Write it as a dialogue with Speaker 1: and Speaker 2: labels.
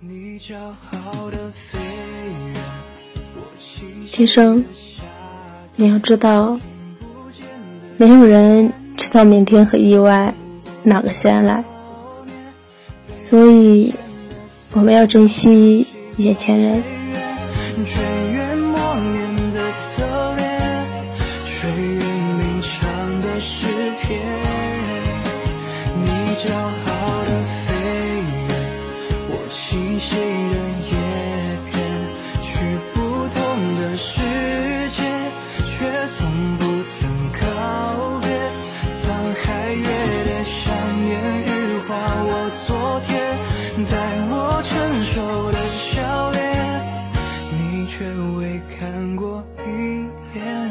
Speaker 1: 今生，你要知道，没有人知道明天和意外哪个先来，所以我们要珍惜眼前人。
Speaker 2: 你骄傲昨天在我成熟的笑脸你却未看过一眼。